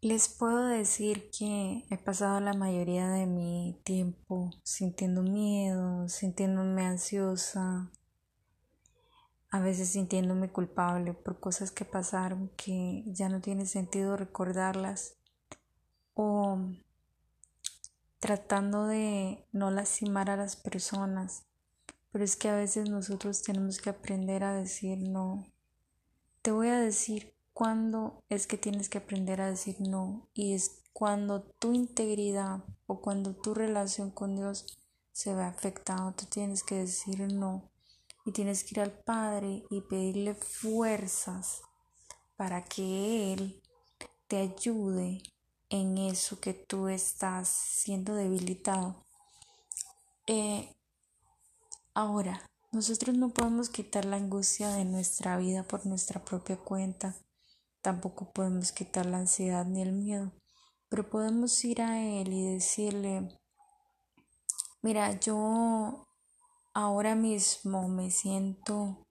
Les puedo decir que he pasado la mayoría de mi tiempo sintiendo miedo, sintiéndome ansiosa, a veces sintiéndome culpable por cosas que pasaron que ya no tiene sentido recordarlas o tratando de no lastimar a las personas. Pero es que a veces nosotros tenemos que aprender a decir no. Te voy a decir cuándo es que tienes que aprender a decir no y es cuando tu integridad o cuando tu relación con Dios se ve afectada. Tú tienes que decir no y tienes que ir al Padre y pedirle fuerzas para que Él te ayude en eso que tú estás siendo debilitado. Eh, ahora, nosotros no podemos quitar la angustia de nuestra vida por nuestra propia cuenta. Tampoco podemos quitar la ansiedad ni el miedo. Pero podemos ir a Él y decirle, mira, yo ahora mismo me siento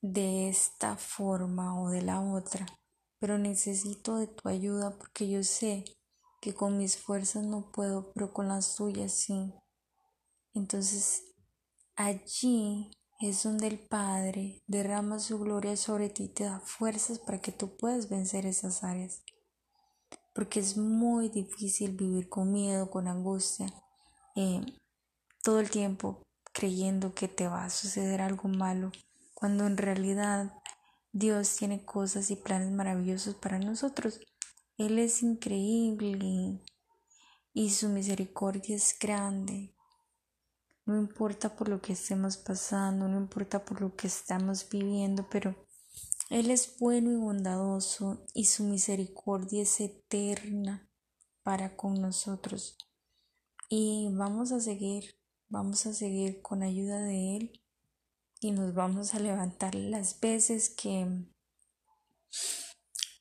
de esta forma o de la otra, pero necesito de tu ayuda porque yo sé que con mis fuerzas no puedo, pero con las tuyas sí. Entonces allí es donde el Padre derrama su gloria sobre ti y te da fuerzas para que tú puedas vencer esas áreas. Porque es muy difícil vivir con miedo, con angustia, eh, todo el tiempo creyendo que te va a suceder algo malo, cuando en realidad Dios tiene cosas y planes maravillosos para nosotros. Él es increíble y su misericordia es grande. No importa por lo que estemos pasando, no importa por lo que estamos viviendo, pero Él es bueno y bondadoso y su misericordia es eterna para con nosotros. Y vamos a seguir Vamos a seguir con ayuda de Él y nos vamos a levantar las veces que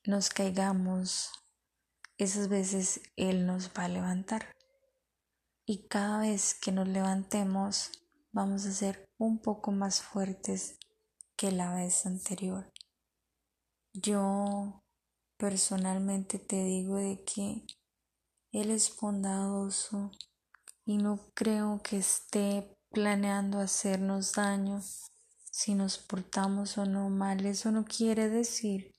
nos caigamos. Esas veces Él nos va a levantar. Y cada vez que nos levantemos vamos a ser un poco más fuertes que la vez anterior. Yo personalmente te digo de que Él es bondadoso y no creo que esté planeando hacernos daño si nos portamos o no mal. Eso no quiere decir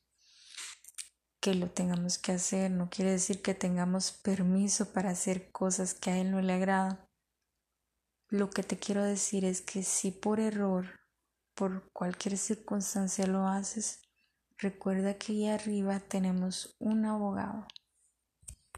que lo tengamos que hacer, no quiere decir que tengamos permiso para hacer cosas que a Él no le agradan. Lo que te quiero decir es que si por error, por cualquier circunstancia lo haces, recuerda que ahí arriba tenemos un abogado